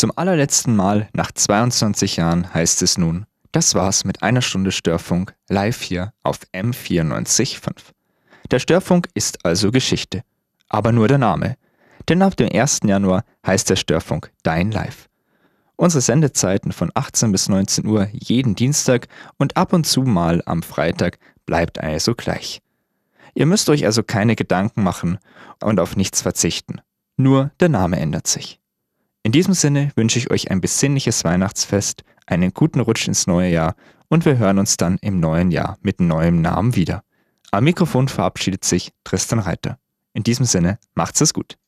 Zum allerletzten Mal nach 22 Jahren heißt es nun, das war's mit einer Stunde Störfunk live hier auf M94.5. Der Störfunk ist also Geschichte. Aber nur der Name. Denn ab dem 1. Januar heißt der Störfunk Dein Live. Unsere Sendezeiten von 18 bis 19 Uhr jeden Dienstag und ab und zu mal am Freitag bleibt also gleich. Ihr müsst euch also keine Gedanken machen und auf nichts verzichten. Nur der Name ändert sich. In diesem Sinne wünsche ich euch ein besinnliches Weihnachtsfest, einen guten Rutsch ins neue Jahr und wir hören uns dann im neuen Jahr mit neuem Namen wieder. Am Mikrofon verabschiedet sich Tristan Reiter. In diesem Sinne, macht's es gut.